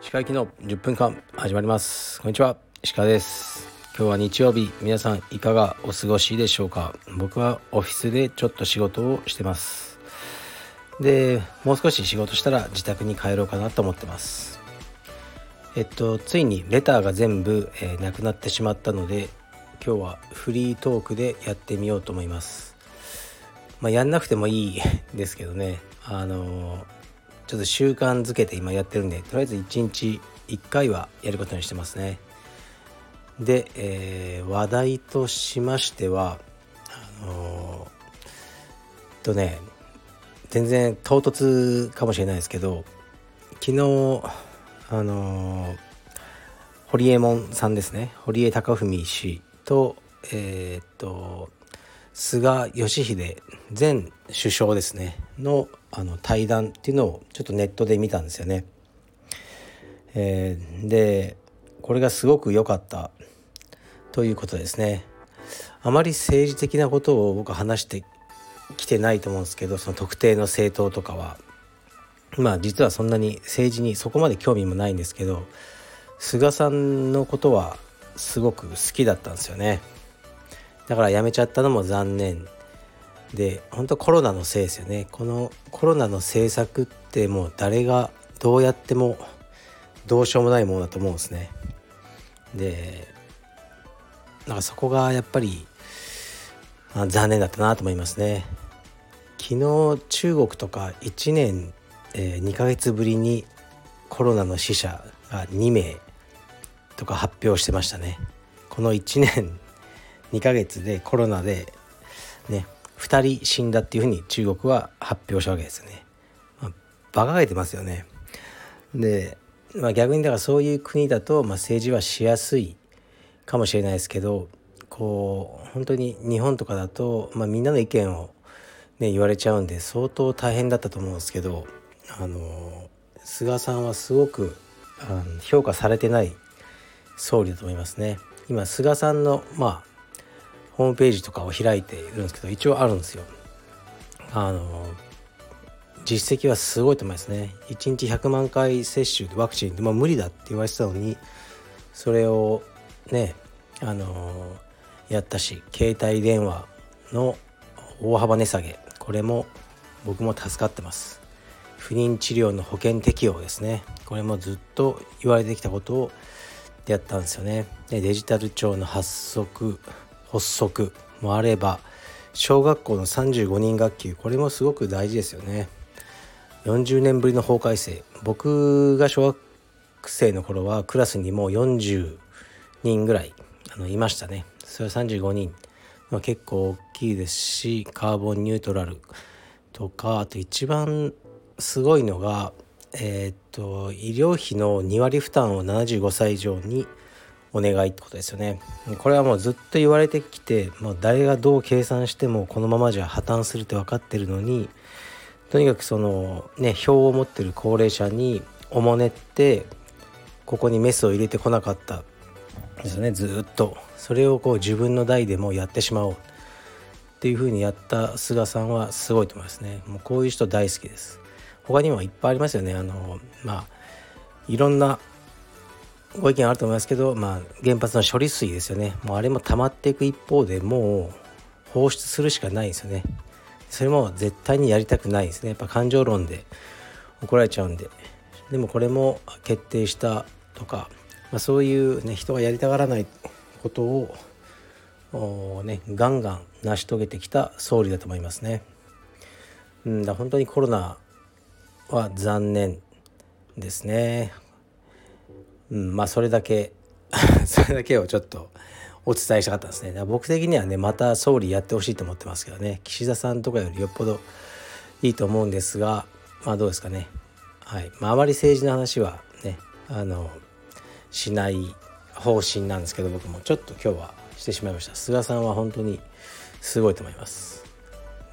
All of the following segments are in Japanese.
歯科医の10分間始まります。こんにちは。石川です。今日は日曜日皆さんいかがお過ごしでしょうか。僕はオフィスでちょっと仕事をしてます。でもう少し仕事したら自宅に帰ろうかなと思ってます。えっとついにレターが全部、えー、なくなってしまったので今日はフリートークでやってみようと思います。まあ、やんなくてもいいですけどね。あのーちょっと習慣づけて今やってるんでとりあえず1日1回はやることにしてますね。で、えー、話題としましてはあのー、とね全然唐突かもしれないですけど昨日あのー、堀江門さんですね。堀江貴文氏とえー、っと菅義偉前首相ですねのあの対談っていうのをちょっとネットで見たんですよね。えー、でこれがすごく良かったということですね。あまり政治的なことを僕は話してきてないと思うんですけどその特定の政党とかはまあ実はそんなに政治にそこまで興味もないんですけど菅さんのことはすごく好きだったんですよね。だから辞めちゃったのも残念。で本当コロナのせいですよね。このコロナの政策ってもう誰がどうやってもどうしようもないものだと思うんですね。でなんかそこがやっぱり残念だったなと思いますね。昨日中国とか1年、えー、2ヶ月ぶりにコロナの死者が2名とか発表してましたね。この1年2ヶ月でコロナでね2人死んだっていうふうに中国は発表したわけですよね。まあ、馬鹿げてますよね。で、まあ、逆にだからそういう国だと、まあ、政治はしやすいかもしれないですけどこう本当に日本とかだと、まあ、みんなの意見を、ね、言われちゃうんで相当大変だったと思うんですけどあの菅さんはすごくあの評価されてない総理だと思いますね。今菅さんのまあホームページとかを開いているんですけど一応あるんですよ。あの実績はすごいと思いますね。1日100万回接種でワクチンで、ま、無理だって言われてたのにそれをねあのやったし携帯電話の大幅値下げこれも僕も助かってます。不妊治療の保険適用ですねこれもずっと言われてきたことをやったんですよねでデジタル庁の発足発足もあれば小学校の35人学級これもすごく大事ですよね。40年ぶりの法改正。僕が小学生の頃はクラスにもう40人ぐらいあのいましたね。それは35人、まあ、結構大きいですしカーボンニュートラルとかあと一番すごいのがえー、っと医療費の2割負担を75歳以上にお願いってことですよね。これはもうずっと言われてきて、もう誰がどう計算してもこのままじゃ破綻するって分かってるのにとにかくそのね票を持ってる高齢者におもねってここにメスを入れてこなかったですね。ずっと。それをこう自分の代でもやってしまおう。っていうふうにやった菅さんはすごいと思いますね。もうこういう人大好きです。他にもいっぱいありますよね。あのまあいろんなご意見あると思いますけど、まあ、原発の処理水ですよねもうあれも溜まっていく一方でもう放出するしかないんですよねそれも絶対にやりたくないですねやっぱ感情論で怒られちゃうんででもこれも決定したとか、まあ、そういう、ね、人がやりたがらないことをね、ガンガン成し遂げてきた総理だと思いますね。うん、だ本当にコロナは残念ですね。うん、まあそれだけ それだけをちょっとお伝えしたかったんですね。僕的にはねまた総理やってほしいと思ってますけどね。岸田さんとかよりよっぽどいいと思うんですがまあどうですかね。はい。まああまり政治の話はねあのしない方針なんですけど僕も。ちょっと今日はしてしまいました。菅さんは本当にすごいと思います。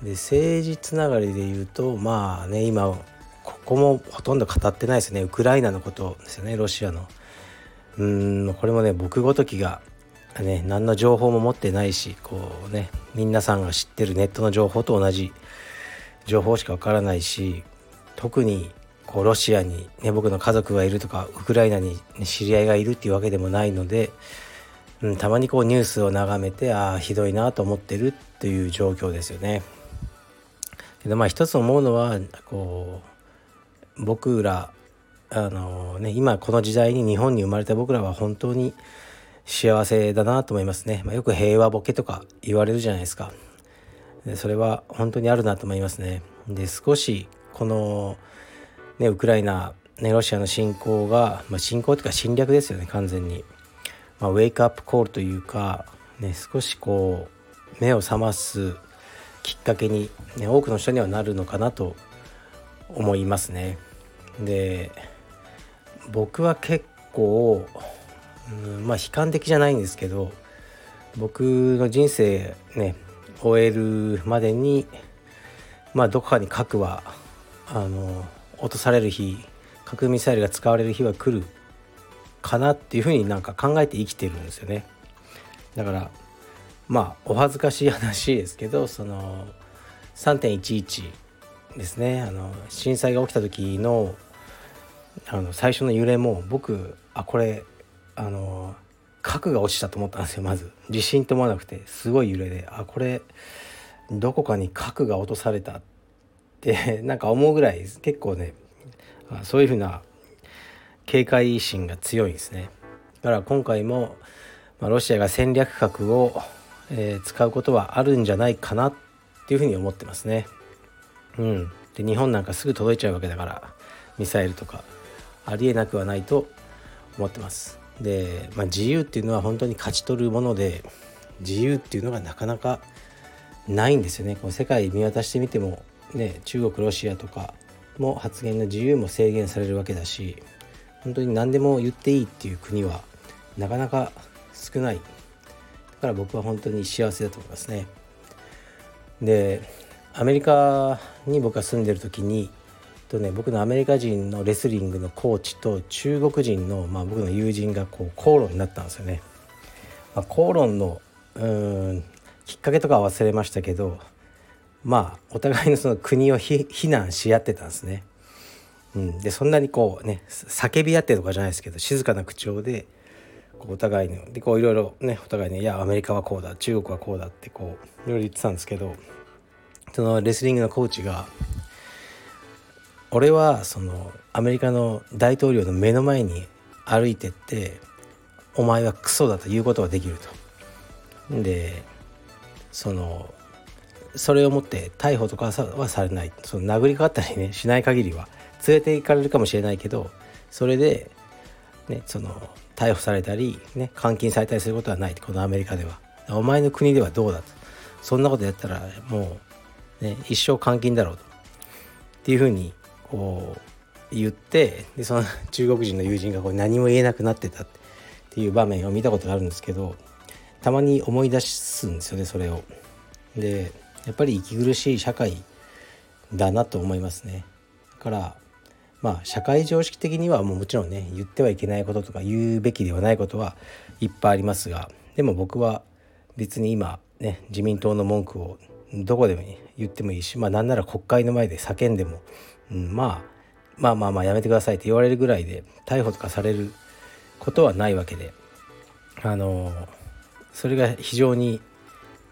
で政治つながりで言うとまあね今ここもほとんど語ってないですね。ウクライナのことですよね。ロシアの。うーんこれもね僕ごときがね何の情報も持ってないしこうね皆さんが知ってるネットの情報と同じ情報しかわからないし特にこうロシアに、ね、僕の家族がいるとかウクライナに、ね、知り合いがいるっていうわけでもないので、うん、たまにこうニュースを眺めてああひどいなと思ってるっていう状況ですよね。けどまあ一つ思うのはこう僕らあのね今この時代に日本に生まれた僕らは本当に幸せだなと思いますね、まあ、よく平和ボケとか言われるじゃないですか。それは本当にあるなと思いますね。で少しこのね、ウクライナ、ね、ロシアの侵攻が、まあ、侵攻というか侵略ですよね完全に、まあ、ウェイクアップコールというか、ね、少しこう目を覚ますきっかけに、ね、多くの人にはなるのかなと思いますね。で僕は結構、うん、まあ悲観的じゃないんですけど僕の人生ね終えるまでにまあどこかに核はあの落とされる日核ミサイルが使われる日は来るかなっていうふうになんか考えて生きてるんですよね。だからまあお恥ずかしい話ですけどその3.11ですね。あの震災が起きた時のあの最初の揺れも僕あこれあの核が落ちたと思ったんですよまず。地震と思わなくてすごい揺れであこれどこかに核が落とされたって なんか思うぐらい結構ねそういうふうな警戒心が強いんですね。だから今回も、まあ、ロシアが戦略核を、えー、使うことはあるんじゃないかなっていうふうに思ってますね。うん。で日本なんかすぐ届いちゃうわけだからミサイルとかありえなくはないと思ってます。で、まあ、自由っていうのは本当に勝ち取るもので自由っていうのがなかなかないんですよね。この世界見渡してみてもね、中国ロシアとかも発言の自由も制限されるわけだし本当に何でも言っていいっていう国はなかなか少ない。だから僕は本当に幸せだと思いますね。でアメリカに僕が住んでる時にとね僕のアメリカ人のレスリングのコーチと中国人の、まあ、僕の友人がこう口論になったんですよね、まあ、口論のうんきっかけとかは忘れましたけどまあお互いのその国を非難し合ってたんですね。うん、でそんなにこうね叫び合ってとかじゃないですけど静かな口調でこうお互いのでこういろいろねお互いに「いやアメリカはこうだ中国はこうだ」ってこういろいろ言ってたんですけどそのレスリングのコーチが「俺はそのアメリカの大統領の目の前に歩いてってお前はクソだと言うことができると。でそのそれをもって逮捕とかはされない。その殴りかかったりねしない限りは。連れて行かれるかもしれないけどそれで、ね、その逮捕されたり、ね、監禁されたりすることはない。このアメリカでは。お前の国ではどうだと。そんなことやったらもう、ね、一生監禁だろうと。っていうふうに言ってでその 中国人の友人がこう何も言えなくなってたっていう場面を見たことがあるんですけどたまに思い出すんですよねそれを。でやっぱり息苦しい社会だなと思いますね。だからまあ社会常識的にはもうもちろんね言ってはいけないこととか言うべきではないことはいっぱいありますがでも僕は別に今ね自民党の文句をどこでも言ってもいいしまあなんなら国会の前で叫んでも、うん、まあまあまあまあやめてくださいって言われるぐらいで逮捕とかされることはないわけであのそれが非常に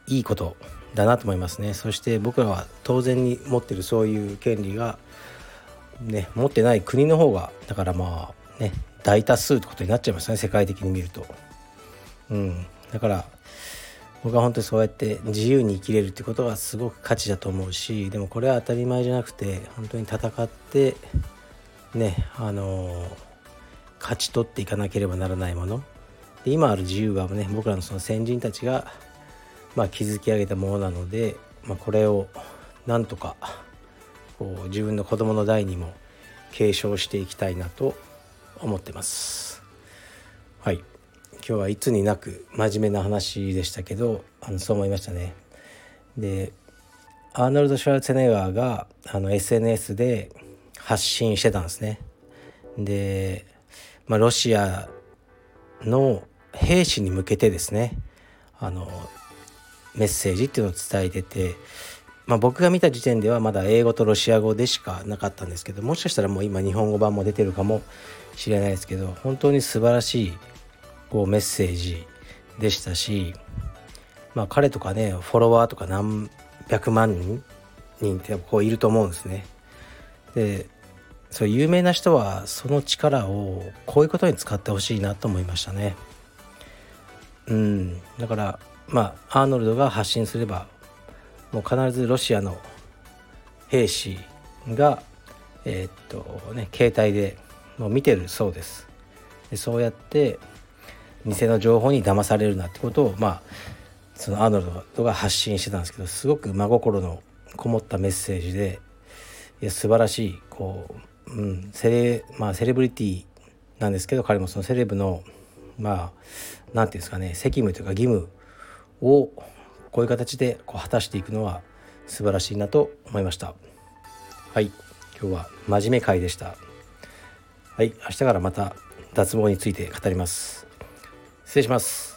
いいことだなと思いますね。そして僕らは当然に持ってるそういう権利がね持ってない国の方がだからまあね大多数ってことになっちゃいますね世界的に見ると。うん。だから僕は本当にそうやって自由に生きれるってことはすごく価値だと思うしでもこれは当たり前じゃなくて本当に戦ってねあの勝ち取っていかなければならないもので今ある自由はね僕らのその先人たちがまあ、築き上げたものなので、まあ、これをなんとかこう自分の子供の代にも継承していきたいなと思ってます。はい今日はいつになく真面目な話でしたけどあのそう思いましたね。でアーノルド・シュワルツェネガーがあの SNS で発信してたんですね。で、まあ、ロシアの兵士に向けてですねあのメッセージっていうのを伝えててまあ、僕が見た時点ではまだ英語とロシア語でしかなかったんですけどもしかしたらもう今日本語版も出てるかもしれないですけど本当に素晴らしいこうメッセージでしたし、まあ、彼とかねフォロワーとか何百万人人ってこういると思うんですね。でそう有名な人はその力をこういうことに使ってほしいなと思いましたね。うん、だからまあアーノルドが発信すればもう必ずロシアの兵士がえー、っとね携帯でもう見てるそうですでそうやって偽の情報に騙されるなってことをまあそのアーノルドが発信してたんですけどすごく真心のこもったメッセージでいや素晴らしいこう、うん、セレまあセレブリティなんですけど彼もそのセレブのまあ何て言うんですかね責務というか義務をこういう形でこう果たしていくのは素晴らしいなと思いました。はい今日は真面目会でした。はい明日からまた脱毛について語ります。失礼します。